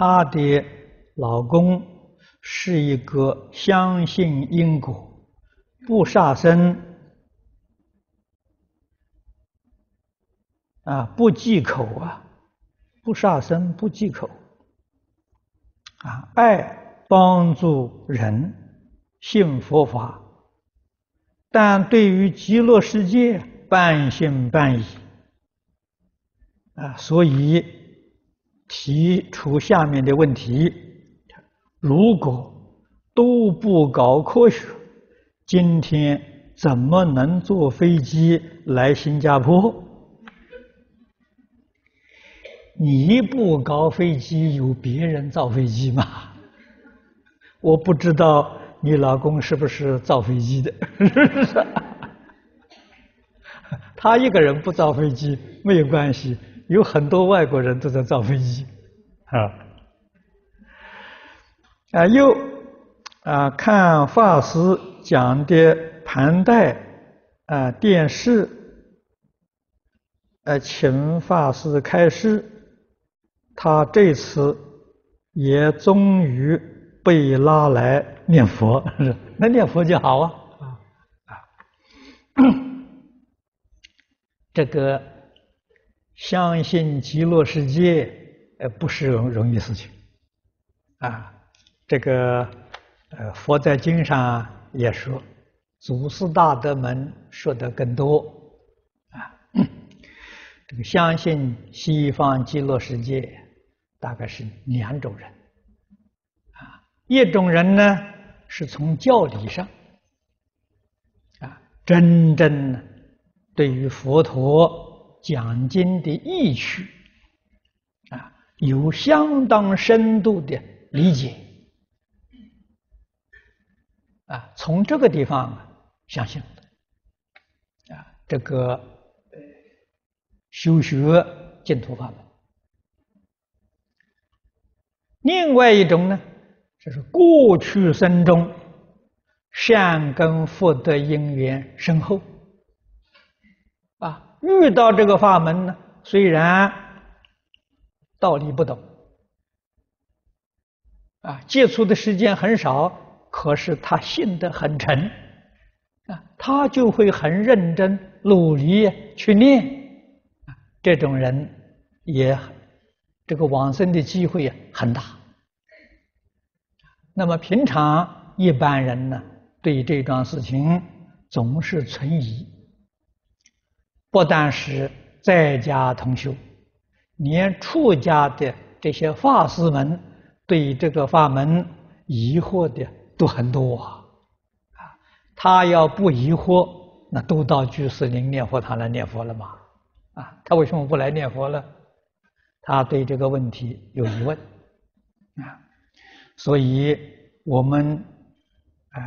她的老公是一个相信因果、不杀生啊，不忌口啊，不杀生、不忌口啊，爱帮助人，信佛法，但对于极乐世界半信半疑啊，所以提出下面的问题：如果都不搞科学，今天怎么能坐飞机来新加坡？你不搞飞机，有别人造飞机吗？我不知道你老公是不是造飞机的，是不是？他一个人不造飞机没有关系，有很多外国人都在造飞机，啊，啊又啊看法师讲的盘带啊电视，呃请法师开示。他这次也终于被拉来念佛，那念佛就好啊啊！这个相信极乐世界，呃，不是容容易事情啊。这个呃，佛在经上也说，祖师大德们说的更多啊。这个相信西方极乐世界。大概是两种人，啊，一种人呢是从教理上，啊，真正对于佛陀讲经的意趣，啊，有相当深度的理解，啊，从这个地方相信，啊，这个修学净土法门。另外一种呢，就是过去生中善根福德因缘深厚，啊，遇到这个法门呢，虽然道理不懂，啊，接触的时间很少，可是他信得很诚，啊，他就会很认真努力去念，啊，这种人也。这个往生的机会很大。那么平常一般人呢，对这桩事情总是存疑。不但是在家同修，连出家的这些法师们对这个法门疑惑的都很多啊。他要不疑惑，那都到居士林念佛堂来念佛了嘛？啊，他为什么不来念佛呢？他对这个问题有疑问啊，所以我们啊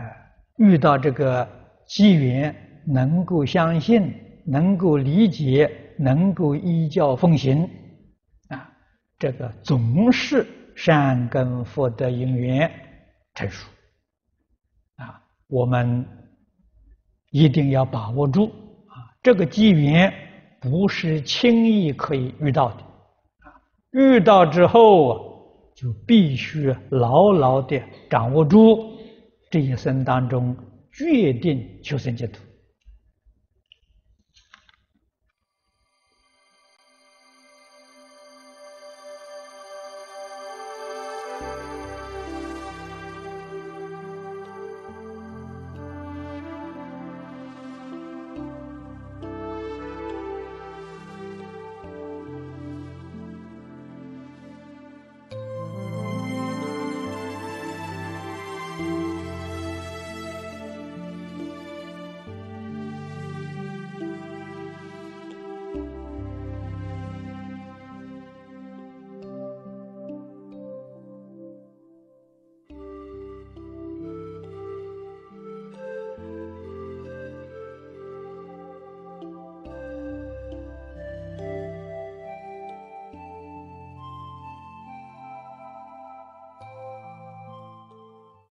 遇到这个机缘，能够相信，能够理解，能够依教奉行啊，这个总是善根福德因缘成熟啊，我们一定要把握住啊，这个机缘不是轻易可以遇到的。啊遇到之后，就必须牢牢的掌握住这一生当中决定求生净土。